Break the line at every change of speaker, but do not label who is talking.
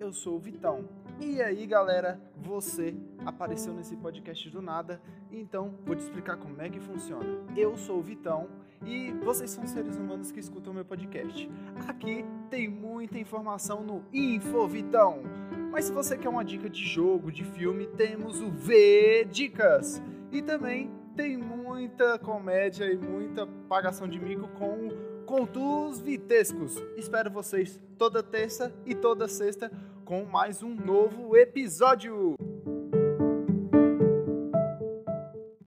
eu sou o Vitão. E aí, galera, você apareceu nesse podcast do nada, então vou te explicar como é que funciona. Eu sou o Vitão e vocês são seres humanos que escutam meu podcast. Aqui tem muita informação no Info Vitão. Mas se você quer uma dica de jogo, de filme, temos o V Dicas. E também tem muita comédia e muita pagação de mico com Contos Vitescos. Espero vocês toda terça e toda sexta com mais um novo episódio.